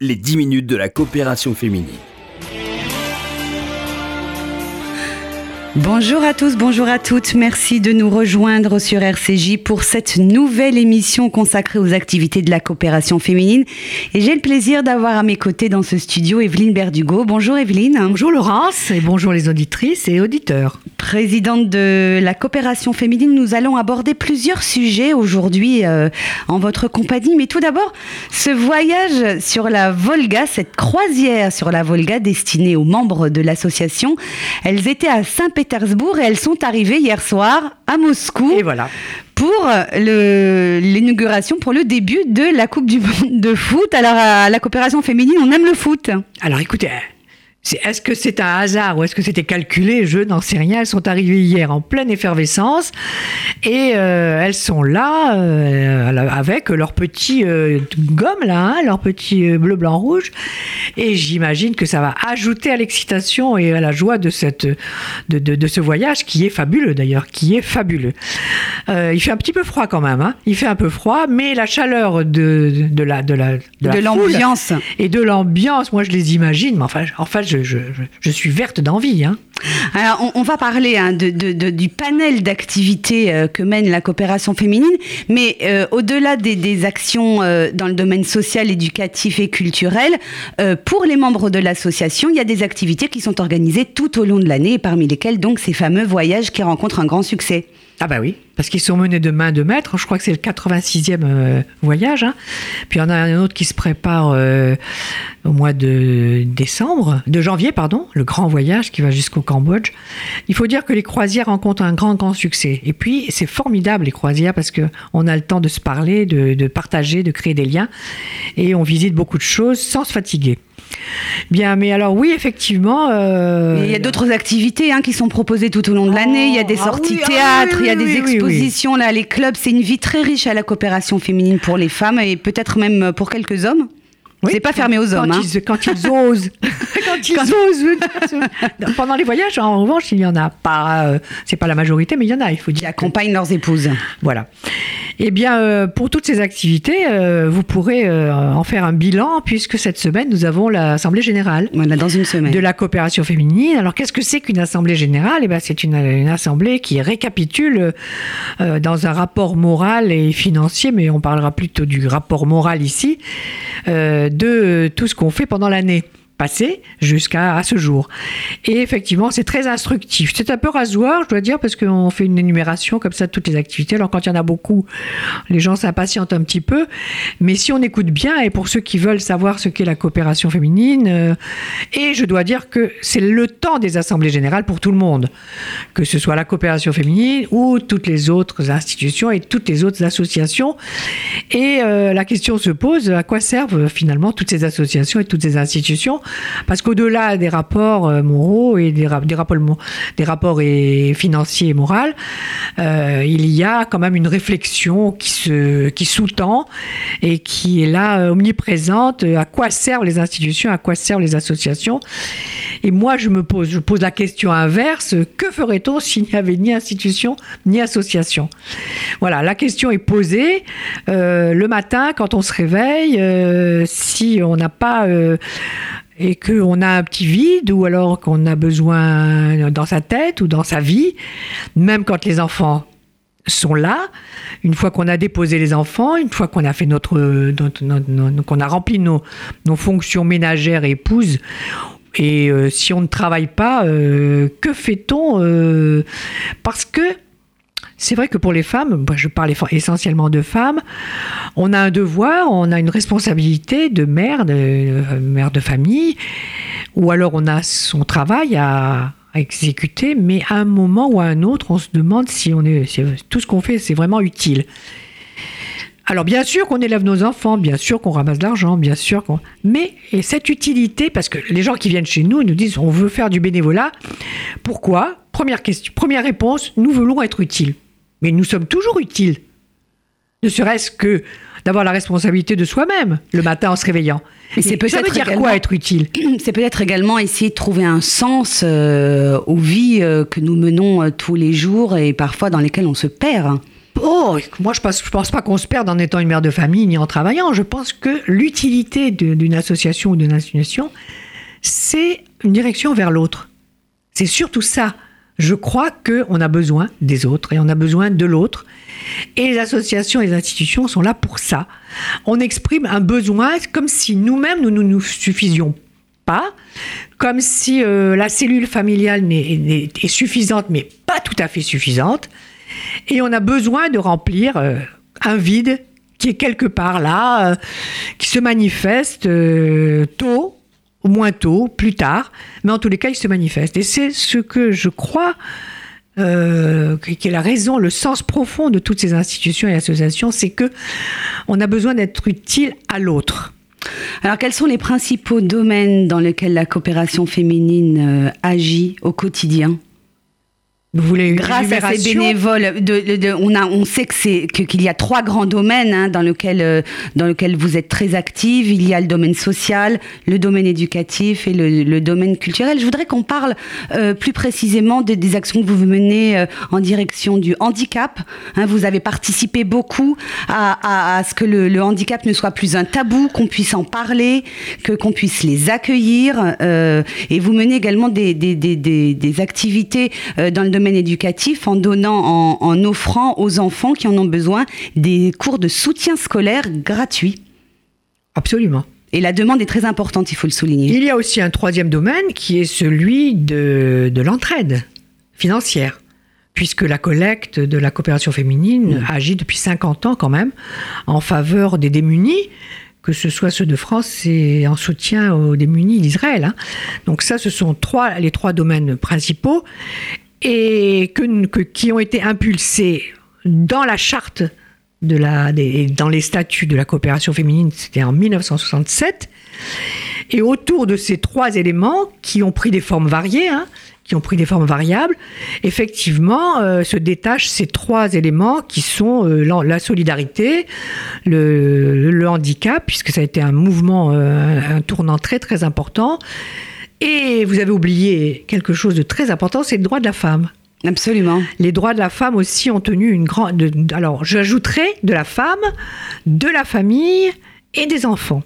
les 10 minutes de la coopération féminine. Bonjour à tous, bonjour à toutes. Merci de nous rejoindre sur RCJ pour cette nouvelle émission consacrée aux activités de la coopération féminine. Et j'ai le plaisir d'avoir à mes côtés dans ce studio Evelyne Berdugo. Bonjour Evelyne. Bonjour Laurence et bonjour les auditrices et auditeurs. Présidente de la coopération féminine, nous allons aborder plusieurs sujets aujourd'hui euh, en votre compagnie. Mais tout d'abord, ce voyage sur la Volga, cette croisière sur la Volga destinée aux membres de l'association, elles étaient à Saint-Pétersbourg et elles sont arrivées hier soir à Moscou. Et voilà. Pour l'inauguration, pour le début de la Coupe du Monde de foot. Alors, à la coopération féminine, on aime le foot. Alors, écoutez, est-ce que c'est un hasard ou est-ce que c'était calculé? Je n'en sais rien. Elles sont arrivées hier en pleine effervescence et euh, elles sont là euh, avec leur petit euh, gomme là, hein, leur petit bleu, blanc, rouge. Et j'imagine que ça va ajouter à l'excitation et à la joie de, cette, de, de, ce voyage qui est fabuleux d'ailleurs, qui est fabuleux. il fait un petit peu froid quand même. Hein. Il fait un peu froid, mais la chaleur de, de la de la de l'ambiance et de l'ambiance, moi je les imagine. Mais enfin, enfin je je, suis verte d'envie. Hein. Alors, on, va parler hein, du panel d'activités euh, que mène la coopération féminine, mais euh, au-delà des, actions euh, dans le domaine social, éducatif et culturel, pour les membres de l'association, il y a des activités qui sont organisées tout au long de l'année, parmi lesquelles donc ces fameux voyages qui rencontrent un grand succès. Ah bah oui, parce qu'ils sont menés de main de maître. Je crois que c'est le 86e euh, voyage. Hein. Puis il y en a un autre qui se prépare euh, au mois de décembre, de janvier, pardon, le grand voyage qui va jusqu'au Cambodge. Il faut dire que les croisières rencontrent un grand, grand succès. Et puis c'est formidable les croisières parce que on a le temps de se parler, de, de partager, de créer des liens, et on visite beaucoup de choses sans se fatiguer. Bien, mais alors oui, effectivement. Euh, il y a d'autres activités hein, qui sont proposées tout au long de l'année. Il y a des ah sorties ah théâtre, il y a des expositions. Là, les clubs, c'est une vie très riche à la coopération féminine pour les femmes et peut-être même pour quelques hommes. c'est pas fermé aux hommes. Quand, hein. ils, quand ils osent. quand ils osent. Pendant les voyages, en revanche, il y en a pas. Euh, c'est pas la majorité, mais il y en a. Il faut dire. Qui accompagnent leurs épouses. Voilà. Eh bien, euh, pour toutes ces activités, euh, vous pourrez euh, en faire un bilan, puisque cette semaine, nous avons l'Assemblée générale. Voilà, dans une semaine. De la coopération féminine. Alors, qu'est-ce que c'est qu'une Assemblée générale? Eh bien, c'est une, une, assemblée qui récapitule dans un rapport moral et financier, mais on parlera plutôt du rapport moral ici, de tout ce qu'on fait pendant l'année passé jusqu'à ce jour. Et effectivement, c'est très instructif. C'est un peu rasoir, je dois dire, parce qu'on fait une énumération comme ça de toutes les activités. Alors quand il y en a beaucoup, les gens s'impatientent un petit peu. Mais si on écoute bien, et pour ceux qui veulent savoir ce qu'est la coopération féminine, euh, et je dois dire que c'est le temps des assemblées générales pour tout le monde, que ce soit la coopération féminine ou toutes les autres institutions et toutes les autres associations. Et euh, la question se pose, à quoi servent finalement toutes ces associations et toutes ces institutions parce qu'au-delà des rapports euh, moraux et des, rapports, des rapports et financiers et moraux, euh, il y a quand même une réflexion qui, se, qui sous-tend et qui est là euh, omniprésente. À quoi servent les institutions À quoi servent les associations Et moi, je me pose, je pose la question inverse que ferait-on s'il n'y avait ni institution ni association? Voilà, la question est posée le matin quand on se réveille. si on n'a pas et qu'on a un petit vide ou alors qu'on a besoin dans sa tête ou dans sa vie, même quand les enfants sont là, une fois qu'on a déposé les enfants, une fois qu'on a fait notre, qu'on a rempli nos, nos, fonctions ménagères et épouses, et euh, si on ne travaille pas, euh, que fait-on euh, Parce que c'est vrai que pour les femmes, je parle essentiellement de femmes, on a un devoir, on a une responsabilité de mère, de euh, mère de famille, ou alors on a son travail à, exécuter, mais à un moment ou à un autre, on se demande si on est, tout ce qu'on fait, c'est vraiment utile. Alors bien sûr qu'on élève nos enfants, bien sûr qu'on ramasse de l'argent, bien sûr qu'on... Mais et cette utilité, parce que les gens qui viennent chez nous, ils nous disent on veut faire du bénévolat. Pourquoi? Première question, première réponse, nous voulons être utiles mais nous sommes toujours utiles. Ne serait-ce que d'avoir la responsabilité de soi-même le matin en se réveillant. Et c'est peut-être ça veut dire quoi être utile? C'est peut-être également essayer de trouver un sens euh, aux vies euh, que nous menons euh, tous les jours et parfois dans lesquelles on se perd. Oh, moi je pense, je pense pas qu'on se perde en étant une mère de famille ni en travaillant. Je pense que l'utilité d'une association ou d'une institution, c'est une direction vers l'autre. C'est surtout ça. Je crois qu'on a besoin des autres et on a besoin de l'autre. Et les associations et les institutions sont là pour ça. On exprime un besoin comme si nous-mêmes, nous ne nous, suffisions pas, comme si euh, la cellule familiale est, suffisante, mais pas tout à fait suffisante. Et on a besoin de remplir euh, un vide qui est quelque part là, euh, qui se manifeste tôt ou moins tôt, plus tard, mais en tous les cas, il se manifeste. Et c'est ce que je crois euh, qui est la raison, le sens profond de toutes ces institutions et associations, c'est que on a besoin d'être utile à l'autre. Alors, quels sont les principaux domaines dans lesquels la coopération féminine euh, agit au quotidien? Vous voulez Grâce à ces bénévoles, de, on, a, on sait que c'est qu'il y a trois grands domaines hein, dans lequel euh, dans lequel vous êtes très active. Il y a le domaine social, le domaine éducatif et le, domaine culturel. Je voudrais qu'on parle euh, plus précisément des, actions que vous menez euh, en direction du handicap. Hein, vous avez participé beaucoup à, à, ce que le, le, handicap ne soit plus un tabou, qu'on puisse en parler, que qu'on puisse les accueillir. et vous menez également des, des activités dans le domaine éducatif en donnant, en, offrant aux enfants qui en ont besoin des cours de soutien scolaire gratuits. Absolument. Et la demande est très importante, il faut le souligner. Il y a aussi un troisième domaine qui est celui de, de l'entraide financière, puisque la collecte de la coopération féminine agit depuis 50 ans quand même en faveur des démunis que ce soit ceux de France et en soutien aux démunis d'Israël. Hein. Donc ça, ce sont trois, les trois domaines principaux et qui ont été impulsés dans la charte de dans les statuts de la coopération féminine, c'était en 1967. Et autour de ces trois éléments qui ont pris des formes variées, hein, qui ont pris des formes variables, effectivement, euh, se détachent ces trois éléments qui sont euh, la, solidarité, le, le, handicap, puisque ça a été un mouvement, euh, un tournant très très important, et vous avez oublié quelque chose de très important, c'est le droit de la femme. Absolument. Les droits de la femme aussi ont tenu une grande. alors, j'ajouterai de la femme, de la famille et des enfants.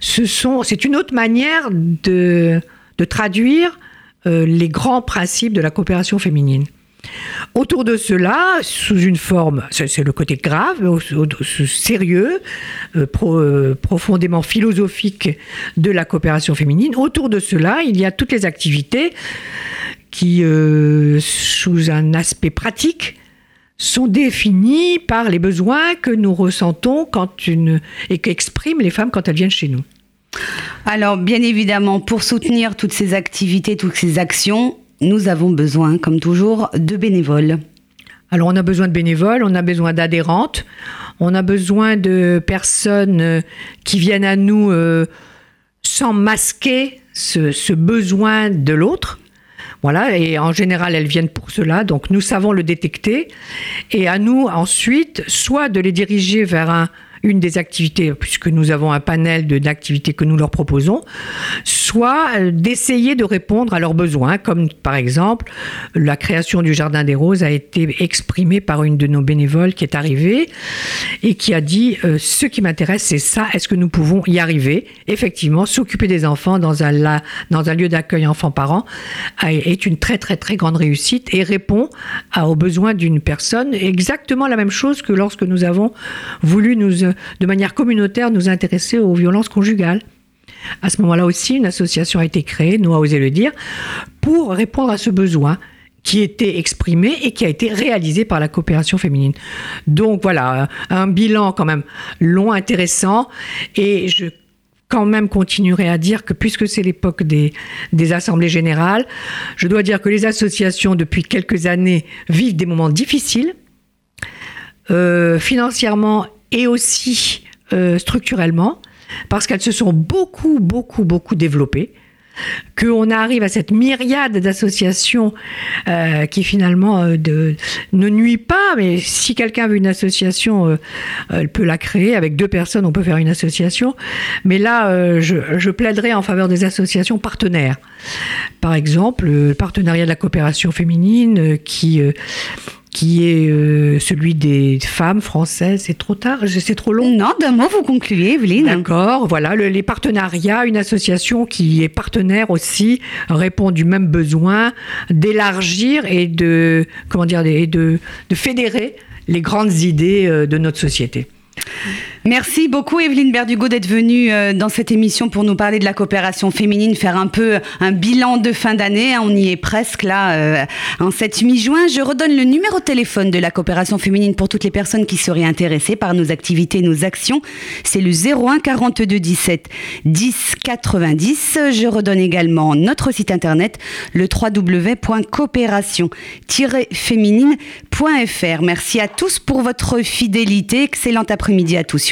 Ce sont, c'est une autre manière de, de traduire euh, les grands principes de la coopération féminine. Autour de cela, sous une forme, c'est le côté grave, sérieux, euh, euh, profondément philosophique de la coopération féminine, autour de cela, il y a toutes les activités qui, euh, sous un aspect pratique, sont définies par les besoins que nous ressentons quand et qu'expriment les femmes quand elles viennent chez nous. Alors, bien évidemment, pour soutenir toutes ces activités, toutes ces actions, nous avons besoin, comme toujours, de bénévoles. Alors on a besoin de bénévoles, on a besoin d'adhérentes, on a besoin de personnes euh, qui viennent à nous euh, sans masquer ce, besoin de l'autre. Voilà, et en général, elles viennent pour cela, donc nous savons le détecter, et à nous ensuite, soit de les diriger vers un, une des activités, puisque nous avons un panel d'activités que nous leur proposons, euh, d'essayer de répondre à leurs besoins, comme par exemple la création du Jardin des Roses a été exprimée par une de nos bénévoles qui est arrivée et qui a dit euh, ce qui m'intéresse c'est ça, est-ce que nous pouvons y arriver? Effectivement, s'occuper des enfants dans un, lieu d'accueil enfants-parents est une très très très grande réussite et répond aux besoins d'une personne. Exactement la même chose que lorsque nous avons voulu nous de manière communautaire nous intéresser aux violences conjugales. À ce moment-là aussi, une association a été créée, nous a osé le dire, pour répondre à ce besoin qui était exprimé et qui a été réalisé par la coopération féminine. Donc voilà, un bilan quand même long, intéressant, et je quand même continuerai à dire que puisque c'est l'époque des, assemblées générales, je dois dire que les associations depuis quelques années vivent des moments difficiles, euh, financièrement et aussi euh, structurellement, parce qu'elles se sont beaucoup, beaucoup, beaucoup développées qu'on arrive à cette myriade d'associations euh, qui finalement euh, ne nuit pas, mais si quelqu'un veut une association, elle peut la créer. Avec deux personnes, on peut faire une association. Mais là, je, je, plaiderai en faveur des associations partenaires. Par exemple, le partenariat de la coopération féminine qui qui est euh, celui des femmes françaises. C'est trop tard, c'est trop long. Non, d'un mot, vous concluez, Evelyne. D'accord, voilà, les partenariats, une association qui est partenaire aussi répond du même besoin d'élargir et de, comment dire, de, de fédérer les grandes idées euh, de notre société. Merci beaucoup Evelyne Berdugo d'être venue euh, dans cette émission pour nous parler de la coopération féminine, faire un peu un bilan de fin d'année. Hein. On y est presque là euh, en cette mi-juin. Je redonne le numéro de téléphone de la coopération féminine pour toutes les personnes qui seraient intéressées par nos activités, nos actions. C'est le 01 42 17 10 90. Je redonne également notre site internet le www.coopération-féminine.fr. Merci à tous pour votre fidélité. Excellent après-midi à tous